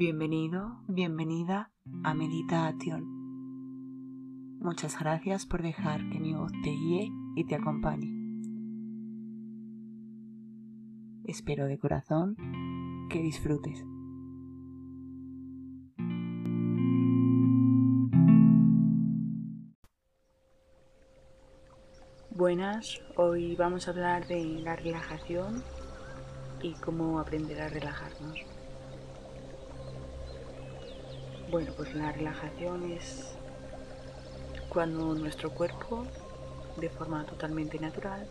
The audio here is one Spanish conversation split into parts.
Bienvenido, bienvenida a Meditación. Muchas gracias por dejar que mi voz te guíe y te acompañe. Espero de corazón que disfrutes. Buenas, hoy vamos a hablar de la relajación y cómo aprender a relajarnos. Bueno, pues la relajación es cuando nuestro cuerpo, de forma totalmente natural,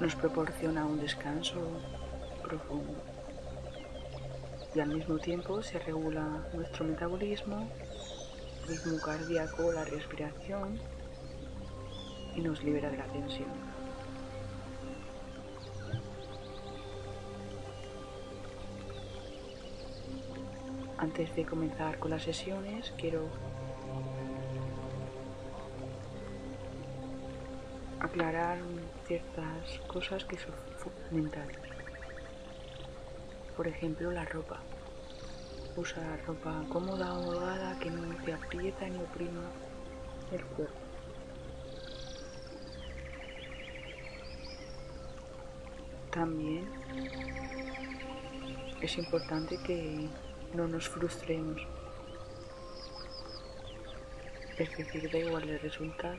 nos proporciona un descanso profundo y al mismo tiempo se regula nuestro metabolismo, ritmo cardíaco, la respiración y nos libera de la tensión. Antes de comenzar con las sesiones, quiero aclarar ciertas cosas que son fundamentales. Por ejemplo, la ropa. Usa ropa cómoda holgada que no te aprieta ni oprima el cuerpo. También es importante que no nos frustremos. Es decir, da igual el resultado.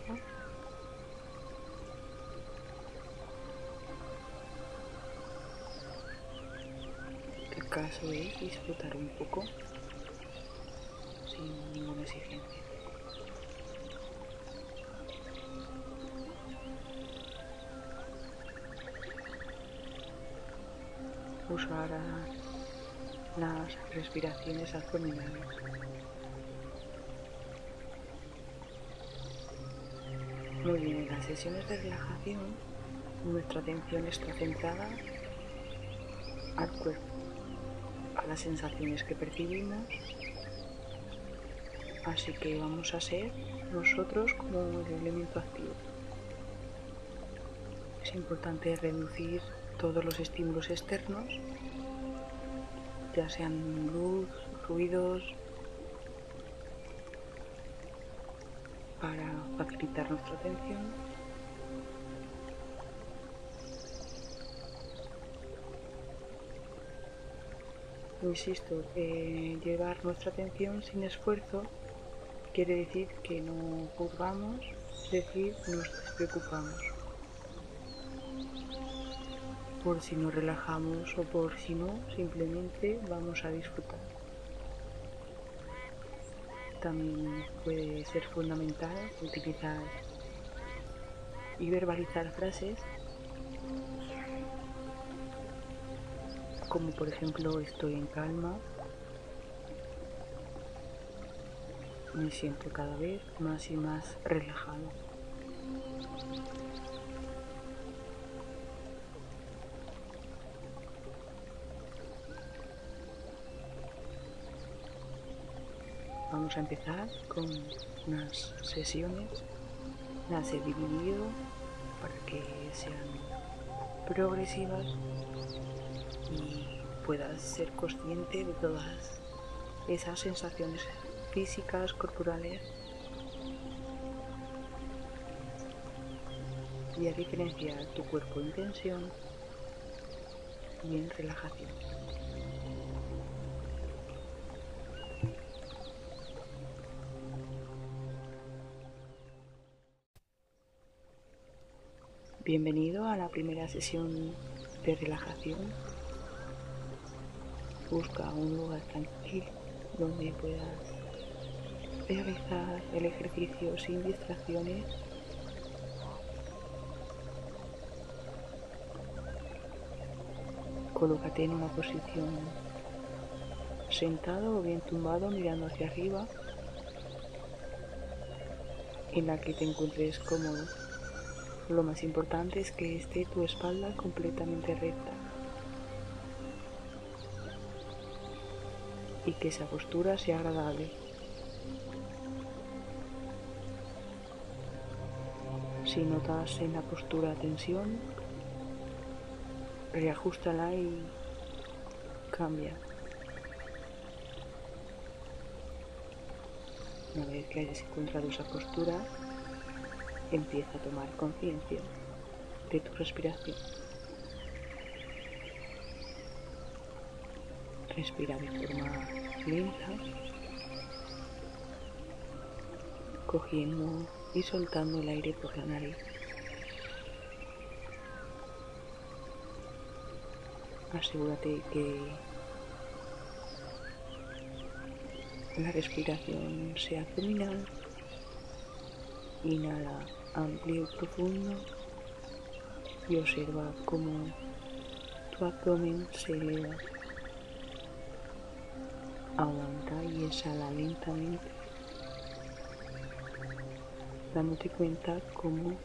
El caso es disfrutar un poco sin ninguna exigencia. Usar a las respiraciones abdominales. Muy bien, en las sesiones de relajación nuestra atención está centrada al cuerpo, a las sensaciones que percibimos, así que vamos a ser nosotros como el elemento activo. Es importante reducir todos los estímulos externos ya sean luz, ruidos, para facilitar nuestra atención. Insisto, llevar nuestra atención sin esfuerzo quiere decir que no juzgamos, es decir, nos despreocupamos por si nos relajamos o por si no, simplemente vamos a disfrutar. También puede ser fundamental utilizar y verbalizar frases como por ejemplo estoy en calma, me siento cada vez más y más relajado. A empezar con unas sesiones. Las he dividido para que sean progresivas y puedas ser consciente de todas esas sensaciones físicas, corporales y a diferenciar tu cuerpo en tensión y en relajación. Bienvenido a la primera sesión de relajación. Busca un lugar tranquilo donde puedas realizar el ejercicio sin distracciones. Colócate en una posición sentado o bien tumbado mirando hacia arriba en la que te encuentres cómodo. Lo más importante es que esté tu espalda completamente recta y que esa postura sea agradable. Si notas en la postura tensión, reajustala y cambia. Una vez que hayas encontrado esa postura, empieza a tomar conciencia de tu respiración. Respira de forma lenta, cogiendo y soltando el aire por la nariz. Asegúrate que la respiración sea abdominal. Inhala amplio y profundo y observa cómo tu abdomen se eleva. Aguanta y exhala lentamente, dándote cuenta cómo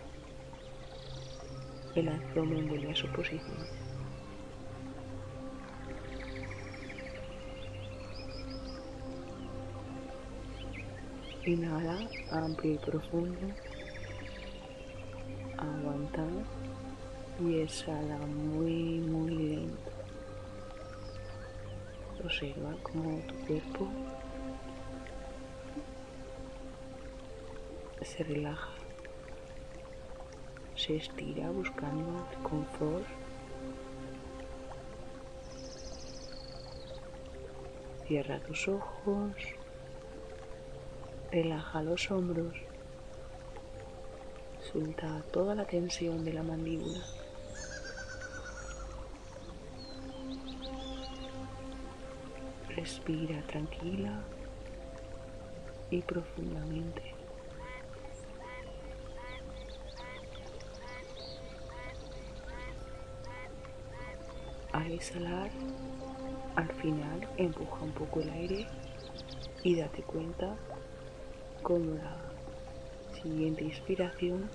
el abdomen vuelve a su posición. Inhala amplio y profundo. Aguanta y exhala muy, muy lento. Observa cómo tu cuerpo se relaja, se estira buscando confort. Cierra tus ojos, relaja los hombros, suelta toda la tensión de la mandíbula. Respira tranquila y profundamente. Al exhalar, al final empuja un poco el aire y date cuenta cómo la siguiente inspiración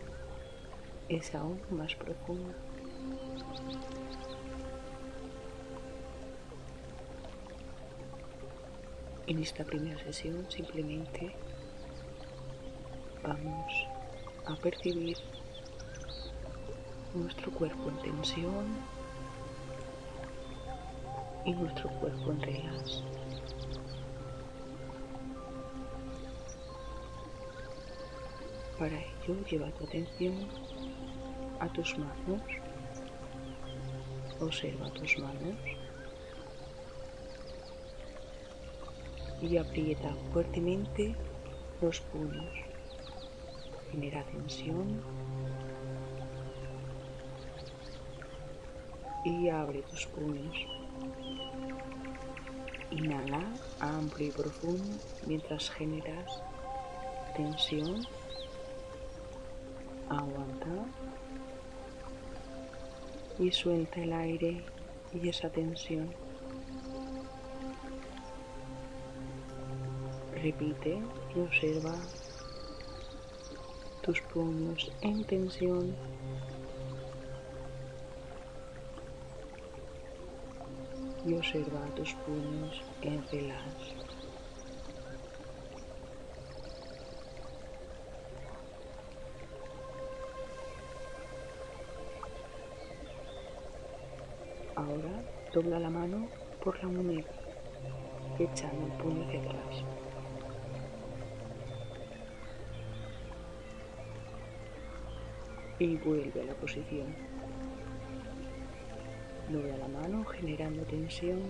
es aún más profunda. En esta primera sesión simplemente vamos a percibir nuestro cuerpo en tensión y nuestro cuerpo en relax. Para ello lleva tu atención a tus manos. Observa tus manos y aprieta fuertemente los puños. Genera tensión y abre tus puños. Inhala amplio y profundo mientras generas tensión. Aguanta y suelta el aire y esa tensión. Repite y observa tus puños en tensión. Y observa tus puños en relax. Dobla la mano por la muñeca, echando el puño hacia atrás. y vuelve a la posición. Dobla la mano generando tensión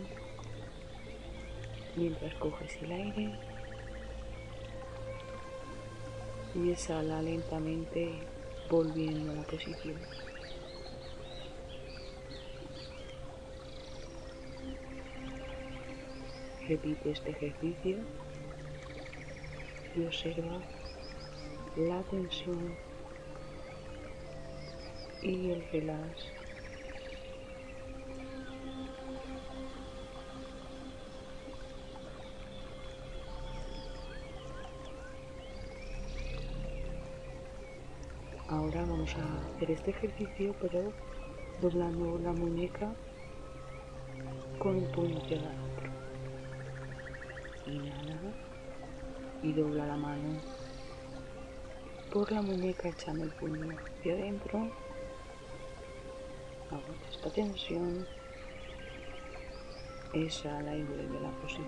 mientras coges el aire y exhala lentamente volviendo a la posición. Repite este ejercicio y observa la tensión y el relax. Ahora vamos a hacer este ejercicio pero doblando la muñeca con el puño y dobla la mano por la muñeca echando el puño hacia adentro Aguanta esta tensión. Exhala y vuelve a la posición.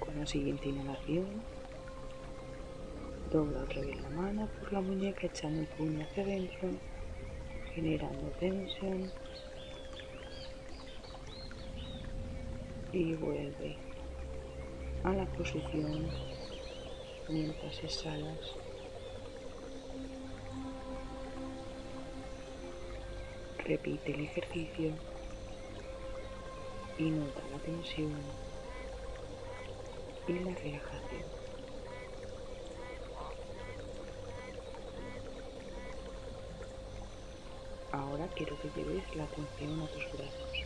Con la siguiente inhalación, dobla otra vez la mano por la muñeca echando el puño hacia adentro, generando tensión y vuelve a la posición mientras exhalas. Repite el ejercicio y nota la tensión y la relajación. Ahora quiero que lleves la atención a tus brazos.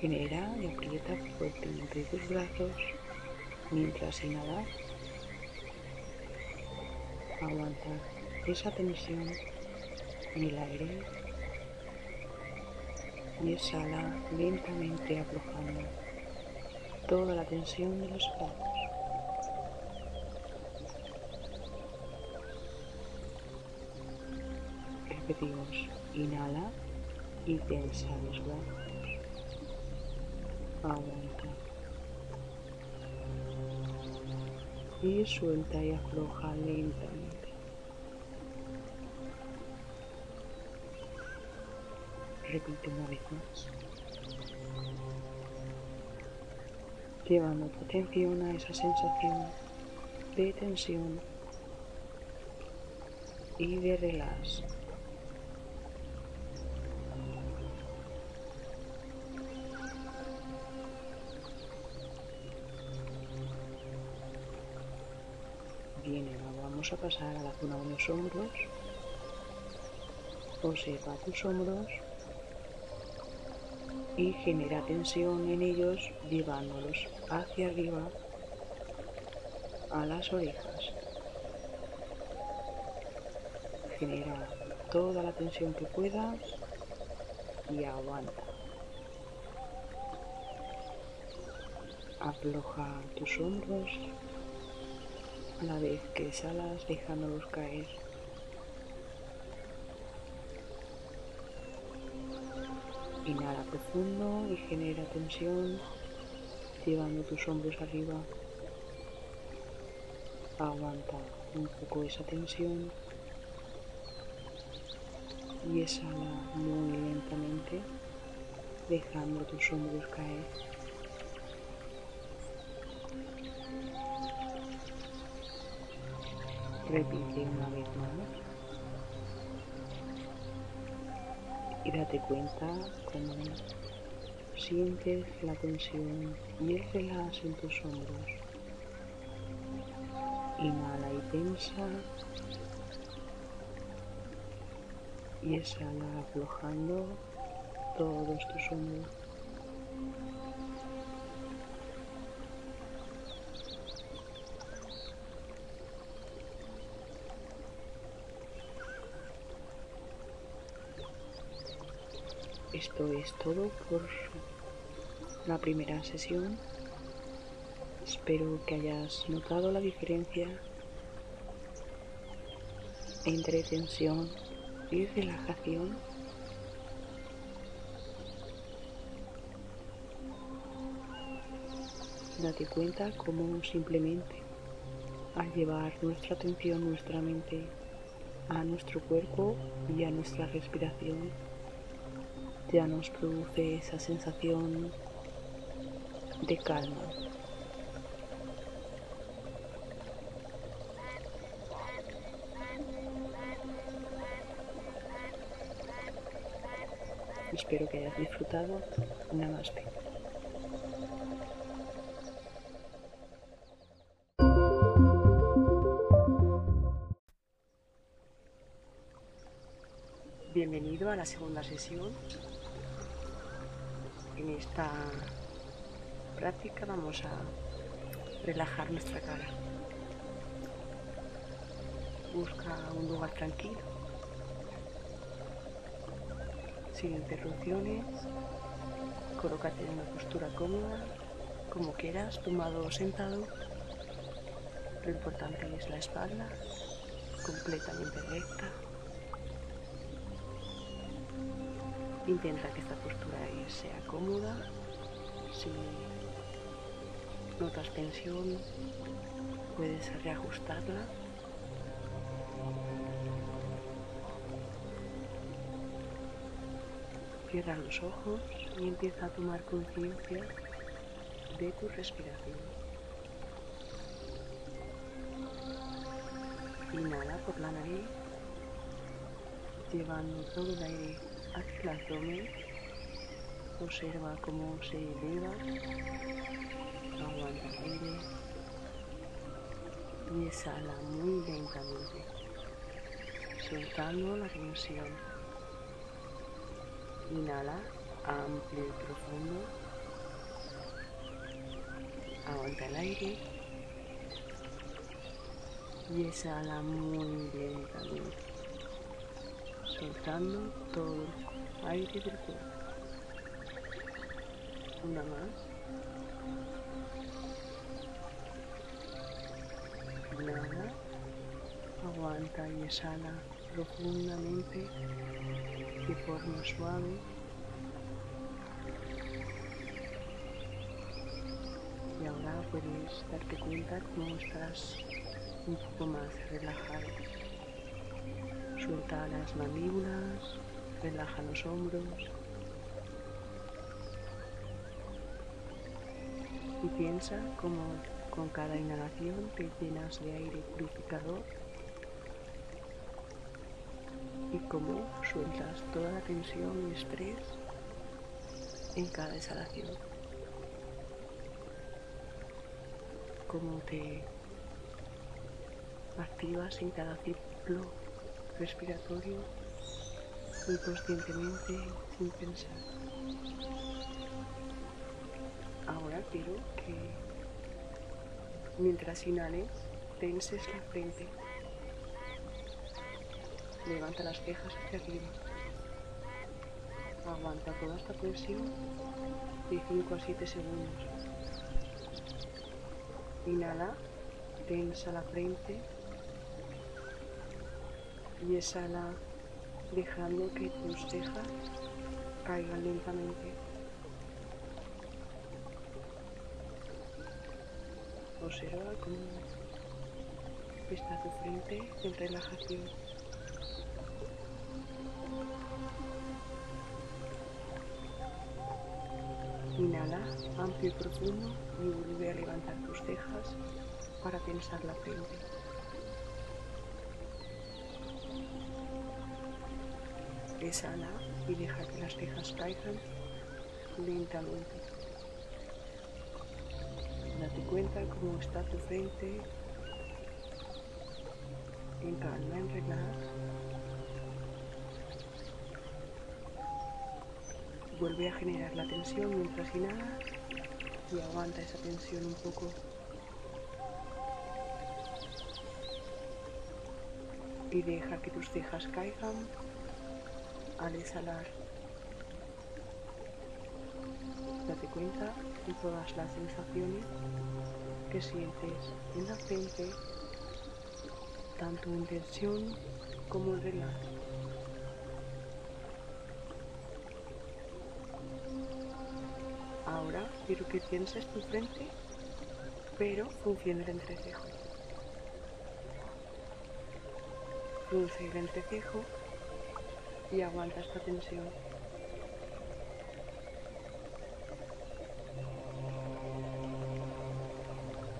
Genera y aprieta fuertemente tus brazos mientras inhalas. Aguanta esa tensión en el aire y exhala lentamente aflojando toda la tensión de los brazos. Inhala y tensa los brazos. Aguanta. Y suelta y afloja lentamente. Repite una vez más. Llevando tu atención a esa sensación de tensión y de relax. Vamos a pasar a la zona de los hombros. Observa tus hombros y genera tensión en ellos llevándolos hacia arriba a las orejas. Genera toda la tensión que puedas y aguanta. Afloja tus hombros a la vez que exhalas dejándolos caer. Inhala profundo y genera tensión, llevando tus hombros arriba. Aguanta un poco esa tensión y exhala muy lentamente, dejando tus hombros caer. Repite una vez más. Y date cuenta cómo sientes la tensión y el en tus hombros. Inhala y tensa. Y exhala aflojando todos tus hombros. Esto es todo por la primera sesión. Espero que hayas notado la diferencia entre tensión y relajación. Date cuenta cómo simplemente al llevar nuestra atención, nuestra mente a nuestro cuerpo y a nuestra respiración, ya nos produce esa sensación de calma. Espero que hayas disfrutado. Namaste. Bienvenido a la segunda sesión. Esta práctica vamos a relajar nuestra cara. Busca un lugar tranquilo, sin interrupciones. Colócate en una postura cómoda, como quieras, tumbado o sentado. Lo importante es la espalda, completamente recta. Intenta que esta postura sea cómoda. Si notas tensión, puedes reajustarla. Cierra los ojos y empieza a tomar conciencia de tu respiración. Inhala por la nariz, llevando todo el aire el abdomen. Observa cómo se eleva, aguanta el aire y exhala muy lentamente, soltando la tensión. Inhala amplio y profundo. Aguanta el aire y exhala muy lentamente, soltando todo el aire del cuerpo. Una más. Inhala, aguanta y exhala profundamente de forma suave. Y ahora puedes darte cuenta cómo estás un poco más relajado. Suelta las mandíbulas, relaja los hombros. Y piensa cómo con cada inhalación te llenas de aire purificador y cómo sueltas toda la tensión y estrés en cada exhalación. Cómo te activas en cada ciclo respiratorio inconscientemente sin pensar. Ahora quiero que mientras inhales tenses la frente Levanta las cejas hacia arriba. Aguanta toda esta tensión de 5 a 7 segundos. Inhala, tensa la frente y exhala dejando que tus cejas caigan lentamente. Observa cómo está tu frente en relajación. Inhala amplio y profundo y vuelve a levantar tus cejas para tensar la frente. Exhala y deja que las cejas caigan lentamente. Date cuenta cómo está tu frente en calma, en relax. Vuelve a generar la tensión mientras inhalas y aguanta esa tensión un poco. Y deja que tus cejas caigan al exhalar. Date cuenta de todas las sensaciones que sientes en la frente, tanto en tensión como en relax. Ahora quiero que pienses tu frente, pero funcione el entrecejo. El entrecejo y aguanta esta tensión.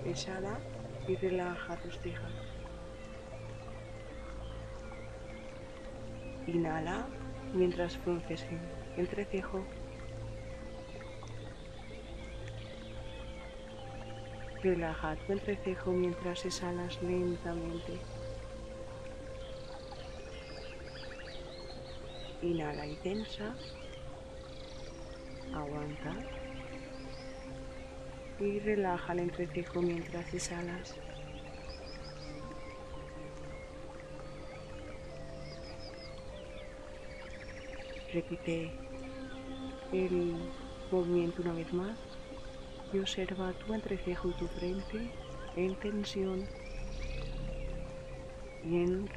Exhala y relaja tus cejas. Inhala mientras frunces el entrecejo. Relaja tu entrecejo mientras exhalas lentamente. Inhala y tensa. Aguanta. Y relaja el entrecejo mientras exhalas. Repite el movimiento una vez más y observa tu entrecejo y tu frente en tensión y en,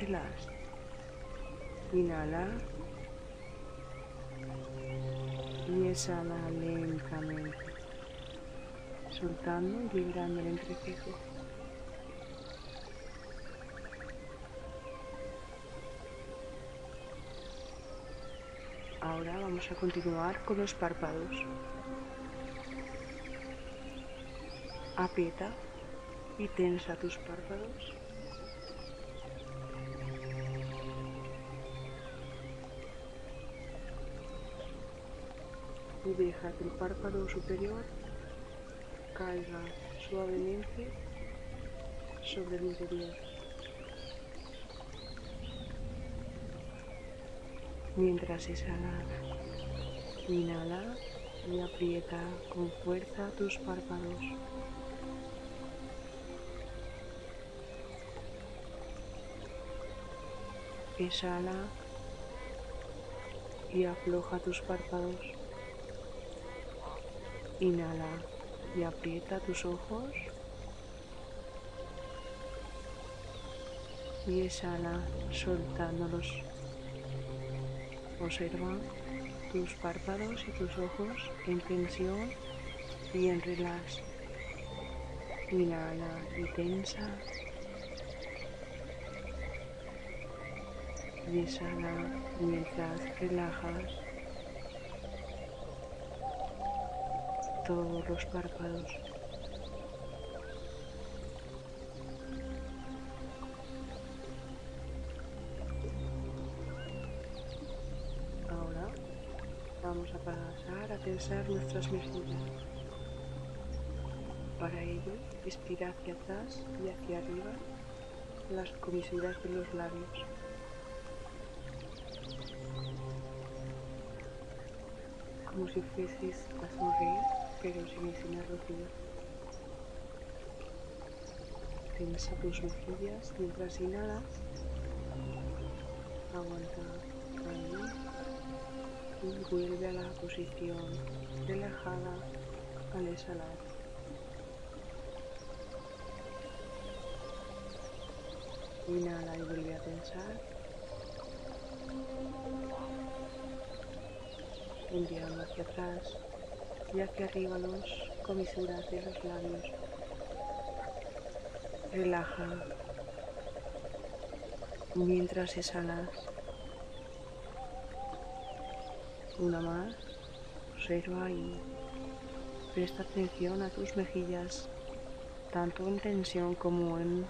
relax. Inhala y exhala lentamente, soltando y liberando el entrecejo. Ahora vamos a continuar con los párpados. Aprieta y tensa tus párpados. Deja que el párpado superior caiga suavemente sobre el interior. Mientras exhala, inhala y aprieta con fuerza tus párpados. Exhala y afloja tus párpados. Inhala y aprieta tus ojos. Y exhala soltándolos Observa tus párpados y tus ojos en tensión y en relax. Inhala y tensa. Y exhala mientras relajas todos los párpados. vamos a pasar a tensar nuestras mejillas. Para ello, estira hacia atrás y hacia arriba las comisuras de los labios. Como si fueses a sonreír, pero sin enseñar los Tensa tus mejillas mientras inhalas. Aguanta ahí y vuelve a la posición relajada al exhalar. Inhala y vuelve a pensar. Enviando hacia atrás y hacia arriba los comisuras de los labios. Relaja mientras exhalas. Una más. Observa y presta atención a tus mejillas, tanto en tensión como en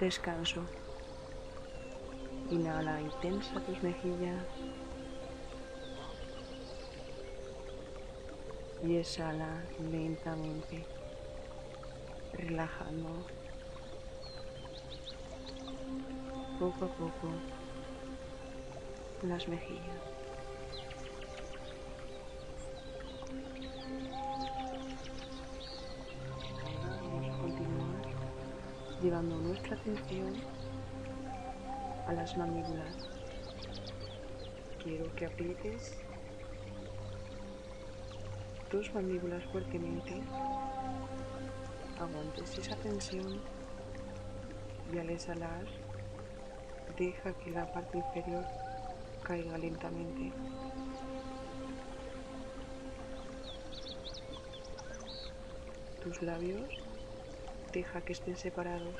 descanso. Inhala y tensa tus mejillas. Y exhala lentamente, relajando poco a poco las mejillas. llevando nuestra atención a las mandíbulas. Quiero que aprietes tus mandíbulas fuertemente, aguantes esa tensión y al exhalar deja que la parte inferior caiga lentamente. Tus labios deja que estén separados.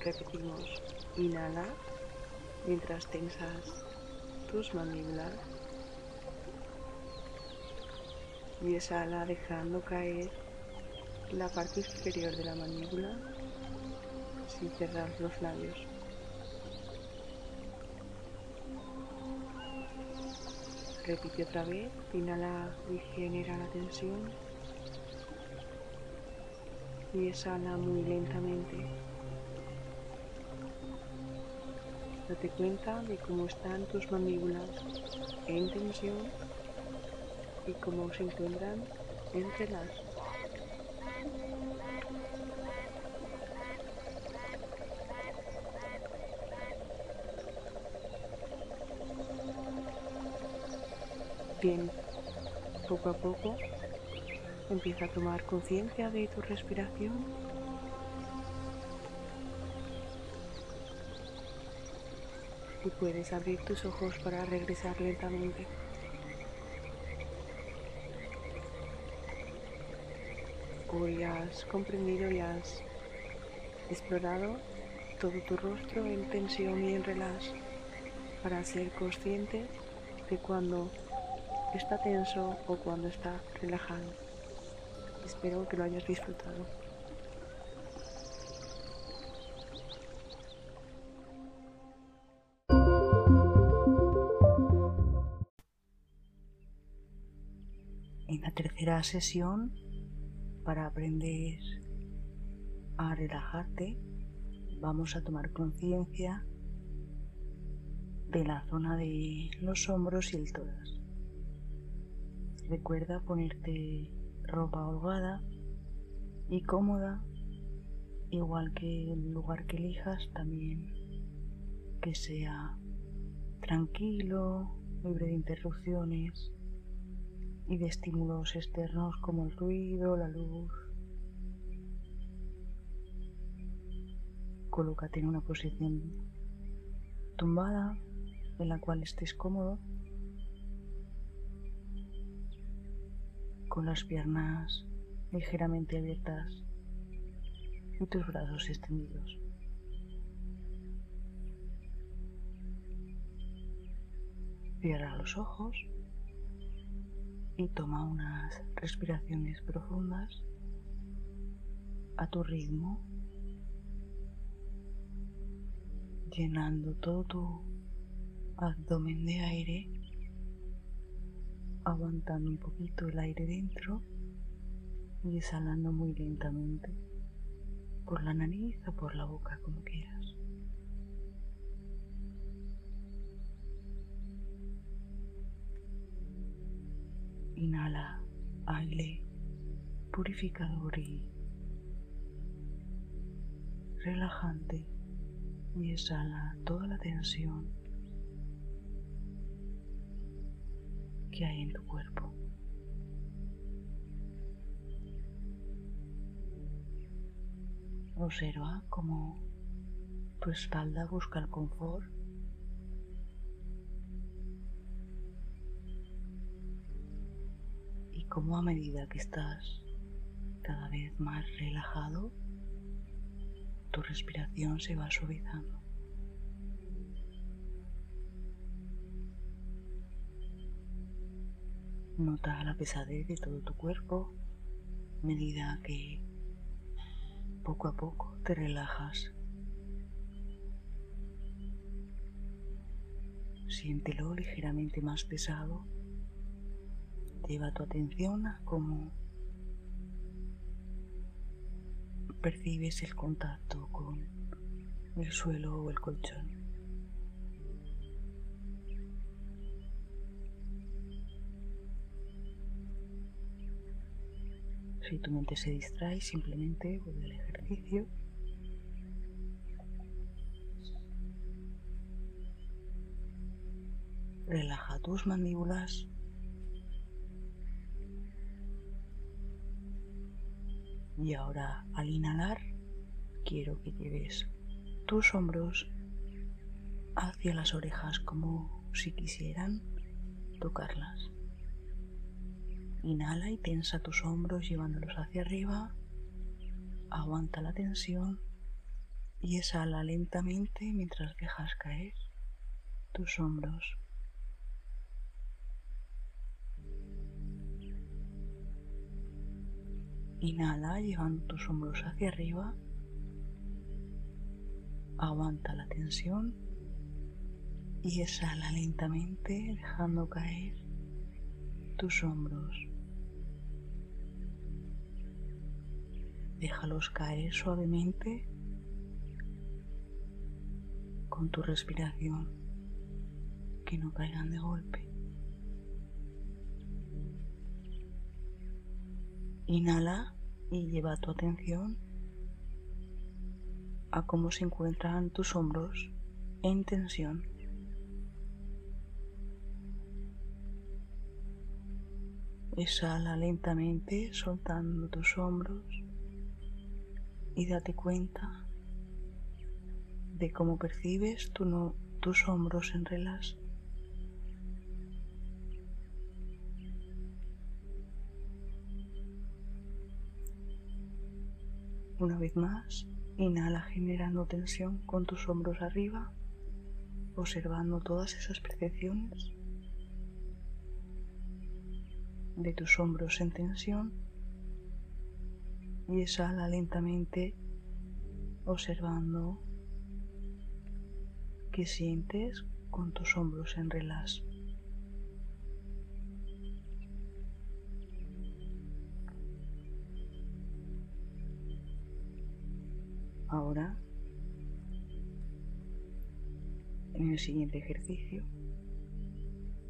Repetimos, inhala mientras tensas tus mandíbulas y exhala dejando caer la parte superior de la mandíbula sin cerrar los labios. Repite otra vez, inhala y genera la tensión y exhala muy lentamente. Date cuenta de cómo están tus mandíbulas en tensión y cómo se encuentran entre las. Bien, Poco a poco empieza a tomar conciencia de tu respiración. Y puedes abrir tus ojos para regresar lentamente. Hoy has comprendido y has explorado todo tu rostro en tensión y en relax para ser consciente de cuando está tenso o cuando está relajado. Espero que lo hayas disfrutado. En la tercera sesión, para aprender a relajarte, vamos a tomar conciencia de la zona de los hombros y el tórax. Recuerda ponerte ropa holgada y cómoda, igual que el lugar que elijas también que sea tranquilo, libre de interrupciones y de estímulos externos como el ruido, la luz. Colócate en una posición tumbada en la cual estés cómodo, con las piernas ligeramente abiertas y tus brazos extendidos. Cierra los ojos y toma unas respiraciones profundas a tu ritmo, llenando todo tu abdomen de aire, aguantando un poquito el aire dentro y exhalando muy lentamente por la nariz o por la boca, como quieras. Inhala aire purificador y relajante y exhala toda la tensión que hay en tu cuerpo. Observa cómo tu espalda busca el confort cómo a medida que estás cada vez más relajado, tu respiración se va suavizando. Nota la pesadez de todo tu cuerpo a medida que poco a poco te relajas. Siéntelo ligeramente más pesado. Lleva tu atención a cómo percibes el contacto con el suelo o el colchón. Si tu mente se distrae, simplemente vuelve al ejercicio. Relaja tus mandíbulas. Y ahora al inhalar, quiero que lleves tus hombros hacia las orejas como si quisieran tocarlas. Inhala y tensa tus hombros llevándolos hacia arriba. Aguanta la tensión y exhala lentamente mientras dejas caer tus hombros. Inhala llevando tus hombros hacia arriba. Aguanta la tensión y exhala lentamente dejando caer tus hombros. Déjalos caer suavemente con tu respiración, que no caigan de golpe. Inhala y lleva tu atención a cómo se encuentran tus hombros en tensión. Exhala lentamente soltando tus hombros y date cuenta de cómo percibes tus hombros en relax. Una vez más, inhala generando tensión con tus hombros arriba, observando todas esas percepciones de tus hombros en tensión y exhala lentamente observando qué sientes con tus hombros en relax. Ahora, en el siguiente ejercicio,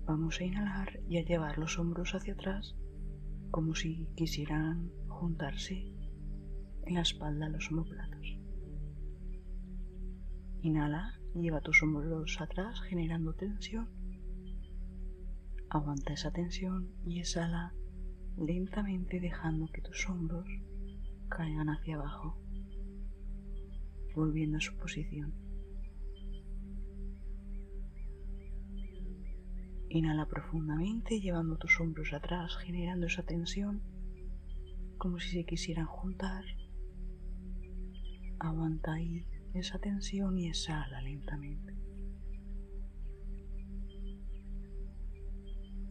vamos a inhalar y a llevar los hombros hacia atrás como si quisieran juntarse en la espalda los omoplatos. Inhala lleva tus hombros atrás generando tensión. Aguanta esa tensión y exhala lentamente dejando que tus hombros caigan hacia abajo volviendo a su posición. Inhala profundamente, llevando tus hombros atrás, generando esa tensión, como si se quisieran juntar. Aguanta ahí esa tensión y exhala lentamente.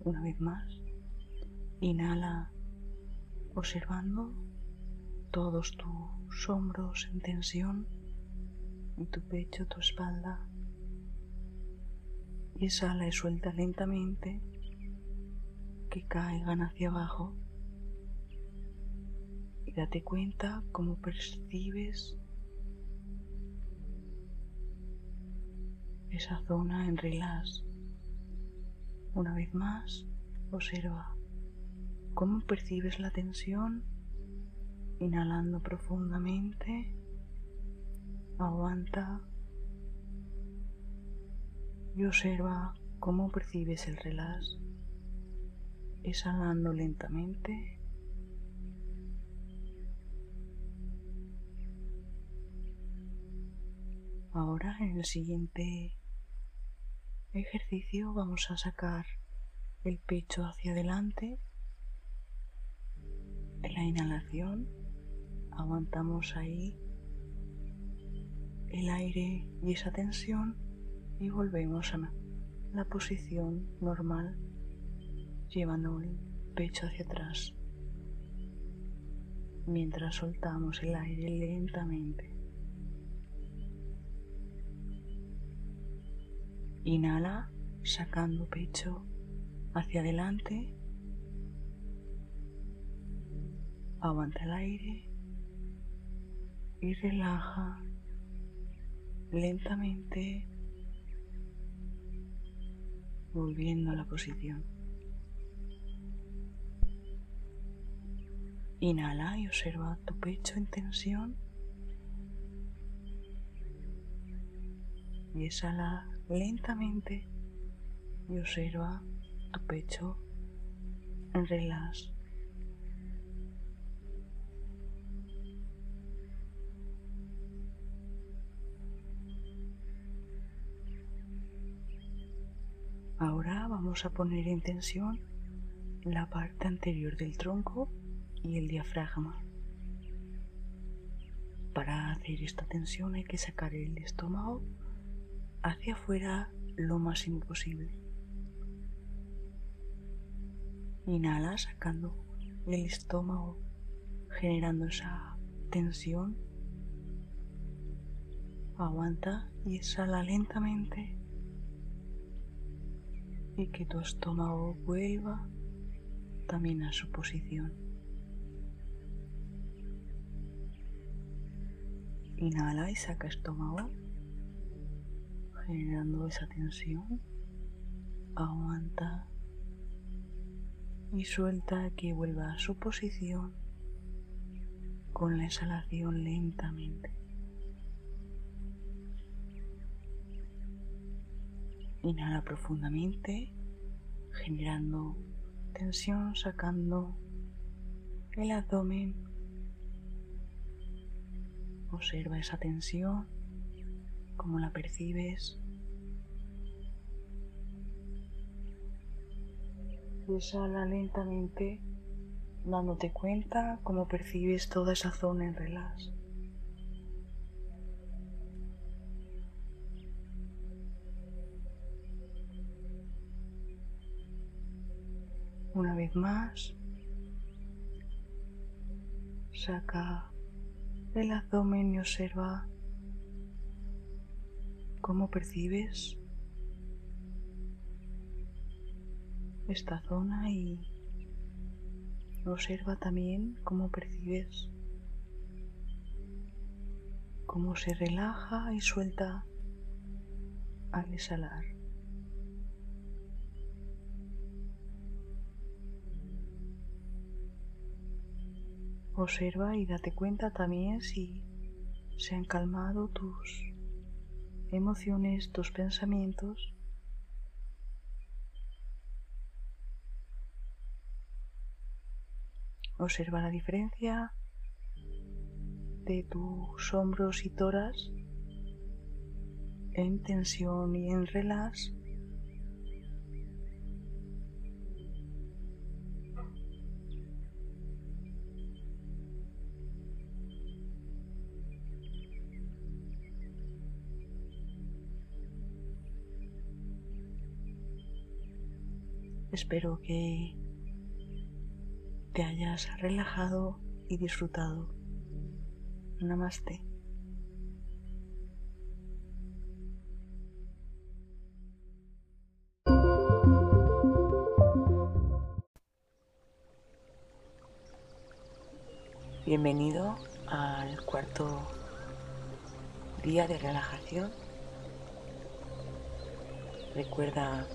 Una vez más, inhala observando todos tus hombros en tensión en tu pecho, tu espalda. Y exhala y suelta lentamente que caigan hacia abajo. Y date cuenta cómo percibes esa zona en relax. Una vez más, observa cómo percibes la tensión, inhalando profundamente Aguanta y observa cómo percibes el relax, exhalando lentamente. Ahora en el siguiente ejercicio vamos a sacar el pecho hacia adelante. En la inhalación aguantamos ahí el aire y esa tensión y volvemos a la posición normal llevando el pecho hacia atrás mientras soltamos el aire lentamente. Inhala sacando pecho hacia adelante. Aguanta el aire y relaja lentamente volviendo a la posición. Inhala y observa tu pecho en tensión. Y exhala lentamente y observa tu pecho en relax. Ahora vamos a poner en tensión la parte anterior del tronco y el diafragma. Para hacer esta tensión hay que sacar el estómago hacia afuera lo máximo posible. Inhala sacando el estómago, generando esa tensión. Aguanta y exhala lentamente y que tu estómago vuelva también a su posición. Inhala y saca estómago, generando esa tensión. Aguanta y suelta que vuelva a su posición con la exhalación lentamente. Inhala profundamente, generando tensión sacando el abdomen. Observa esa tensión, cómo la percibes. Exhala lentamente, dándote cuenta cómo percibes toda esa zona en relax. Una vez más, saca el abdomen y observa. Cómo percibes esta zona y observa también cómo percibes cómo se relaja y suelta al exhalar. Observa y date cuenta también si se han calmado tus emociones, tus pensamientos. Observa la diferencia de tus hombros y toras en tensión y en relax Espero que te hayas relajado y disfrutado. Namaste. Bienvenido al cuarto día de relajación. Recuerda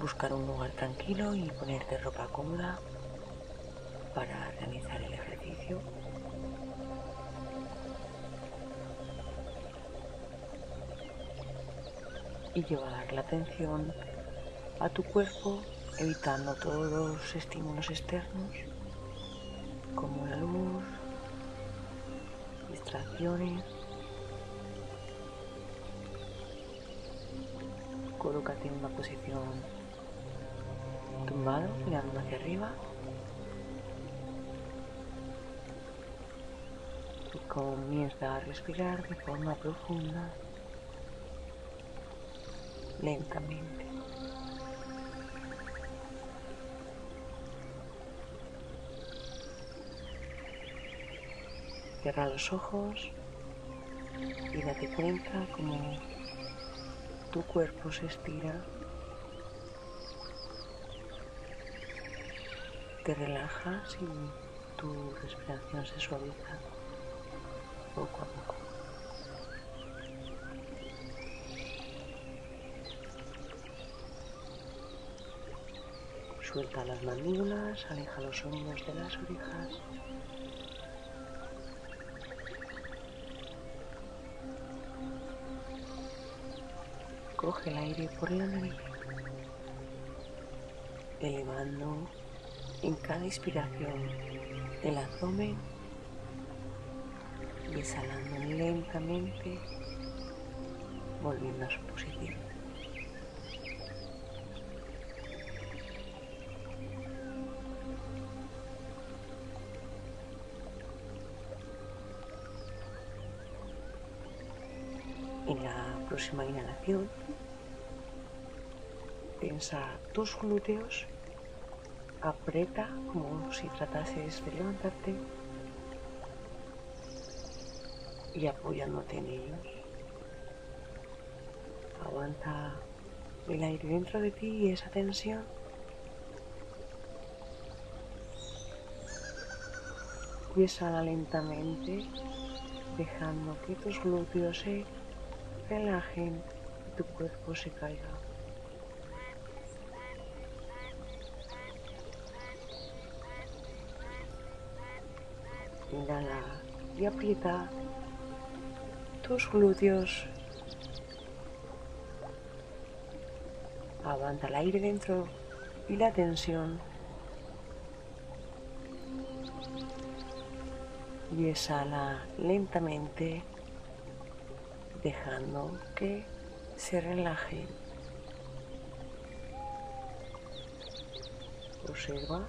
buscar un lugar tranquilo y ponerte ropa cómoda para realizar el ejercicio. Y llevar la atención a tu cuerpo evitando todos los estímulos externos como la luz, distracciones. Colócate en una posición tumbado, mirando hacia arriba. Y comienza a respirar de forma profunda, lentamente. Cierra los ojos y date cuenta como tu cuerpo se estira te relajas y tu respiración se suaviza poco a poco. Suelta las mandíbulas, aleja los hombros de las orejas. Coge el aire por la nariz, elevando en cada inspiración del abdomen y exhalando lentamente, volviendo a su posición. En la próxima inhalación, tensa tus glúteos aprieta como si tratases de levantarte y apoyándote en ellos. Aguanta el aire dentro de ti y esa tensión. Y exhala lentamente, dejando que tus glúteos se relajen y tu cuerpo se caiga. Inhala y aprieta tus glúteos. Aguanta el aire dentro y la tensión y exhala lentamente dejando que se relaje. Observa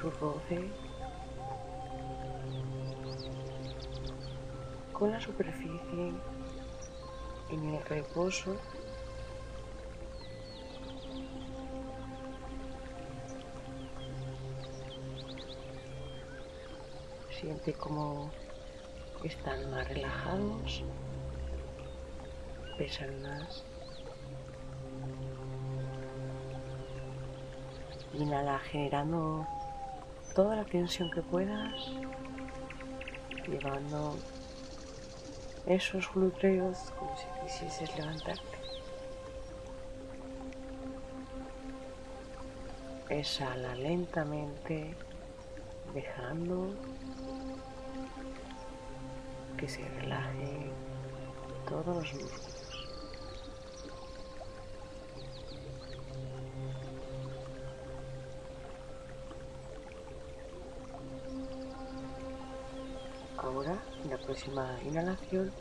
su roce con la superficie en el reposo siente como están más relajados, pesan más. Inhala generando toda la tensión que puedas, llevando esos glúteos como si quisieses levantarte. Exhala lentamente, dejando que se relaje todos los músculos. Próxima inhalación,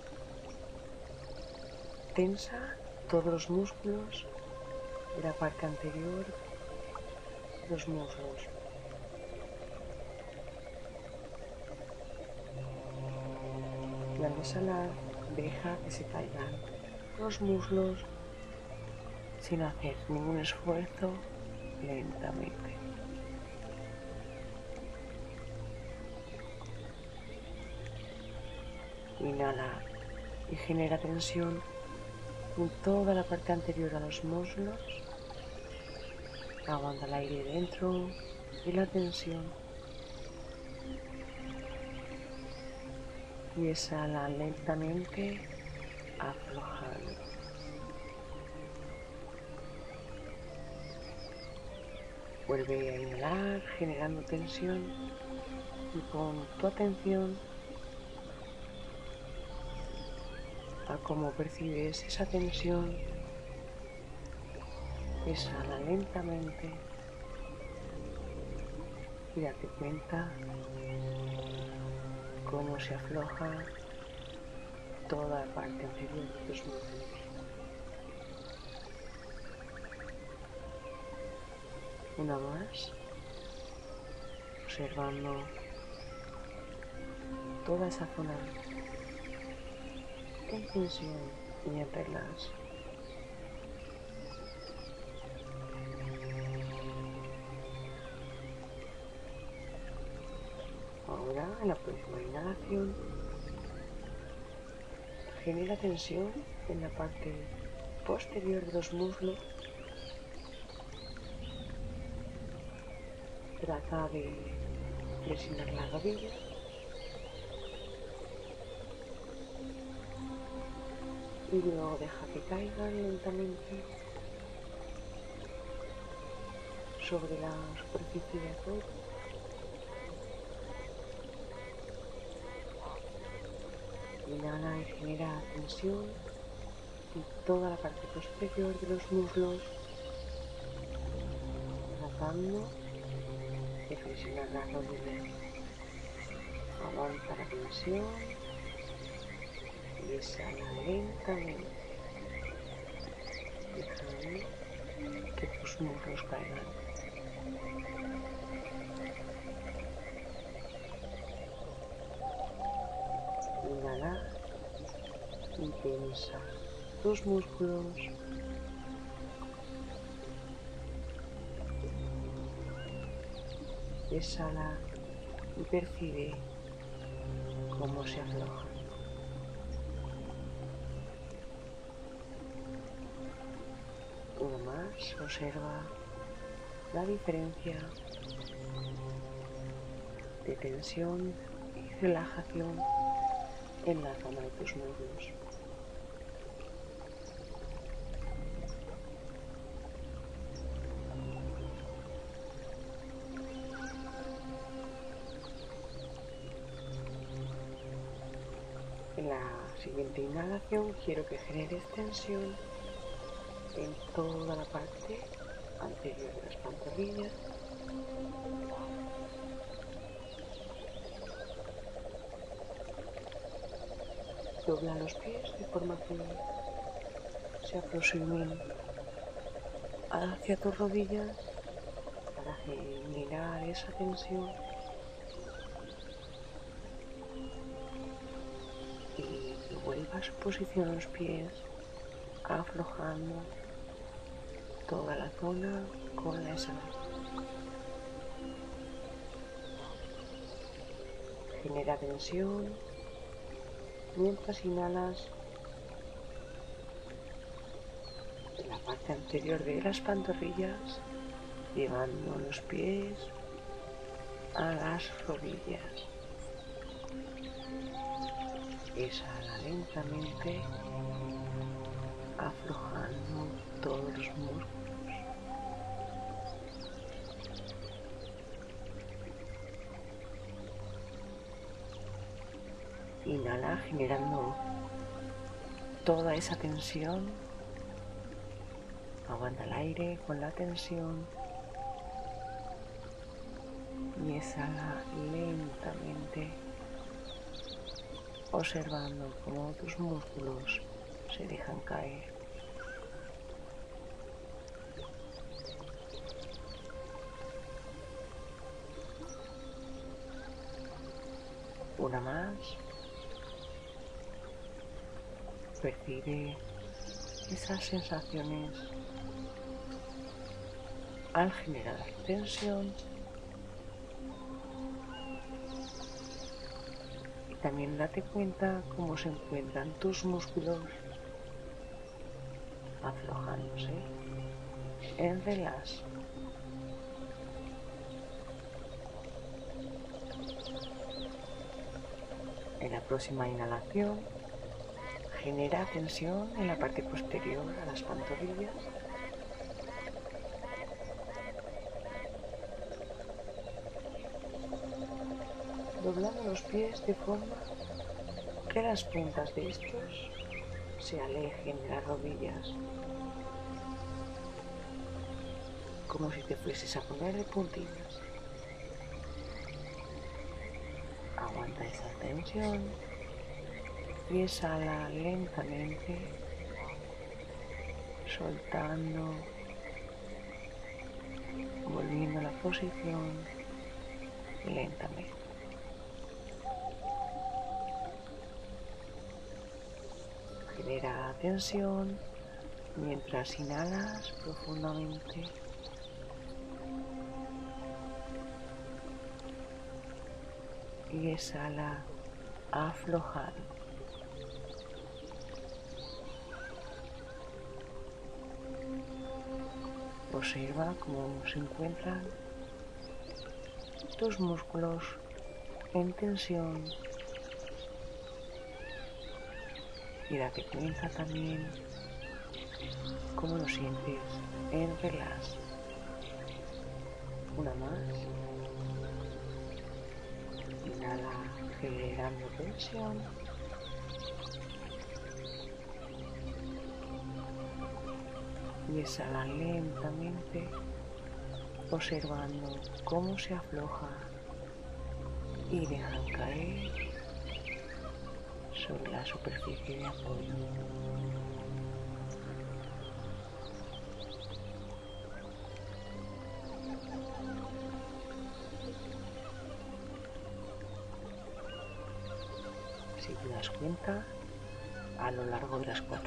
tensa todos los músculos de la parte anterior los muslos. Y al exhalar, deja que se caigan los muslos sin hacer ningún esfuerzo lentamente. Genera tensión en toda la parte anterior a los muslos. Aguanta el aire dentro y la tensión. Y exhala lentamente aflojando. Vuelve a inhalar generando tensión y con tu atención a cómo percibes esa tensión. Exhala lentamente y date cuenta cómo se afloja toda la parte anterior de tus muslos. Una más, observando toda esa zona tensión y en relax. Ahora, en la próxima inhalación, genera tensión en la parte posterior de los muslos. Trata de presionar la rodilla y luego deja que caigan lentamente sobre la superficie de azul. Inhala y genera tensión en toda la parte posterior de los muslos, tratando de flexionar las rodillas. Aguanta la tensión exhala lentamente, dejando que tus muslos caigan. Inhala y tensa tus músculos. Exhala y percibe cómo se afloja. Más, observa la diferencia de tensión y relajación en la zona de tus muslos. En la siguiente inhalación quiero que generes tensión en toda la parte anterior de las pantorrillas. Dobla los pies de forma que se aproximen hacia tus rodillas para generar esa tensión y vuelva a su posición los pies aflojando toda la zona con la exhalación. Genera tensión mientras inhalas la parte anterior de las pantorrillas, llevando los pies a las rodillas. Exhala lentamente, aflojando todos los músculos. Inhala generando toda esa tensión. Aguanta el aire con la tensión. Y exhala lentamente, observando cómo tus músculos se dejan caer. Una más. Percibe esas sensaciones al generar tensión y también date cuenta cómo se encuentran tus músculos aflojándose en relax. En la próxima inhalación genera tensión en la parte posterior a las pantorrillas. Doblando los pies de forma que las puntas de estos se alejen de las rodillas, como si te fueses a poner de puntillas. Aguanta y exhala lentamente, soltando, volviendo a la posición lentamente. Genera tensión mientras inhalas profundamente. Y exhala aflojando. Observa cómo se encuentran tus músculos en tensión y date cuenta también cómo lo sientes en relax. Una más. Generando tensión. y exhala lentamente observando cómo se afloja y deja caer sobre la superficie de apoyo.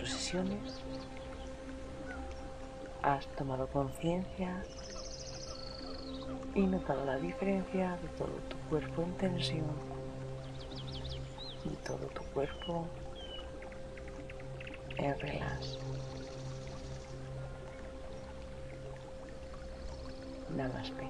Sesiones, has tomado conciencia y notado la diferencia de todo tu cuerpo en tensión y todo tu cuerpo en relax. Namaste.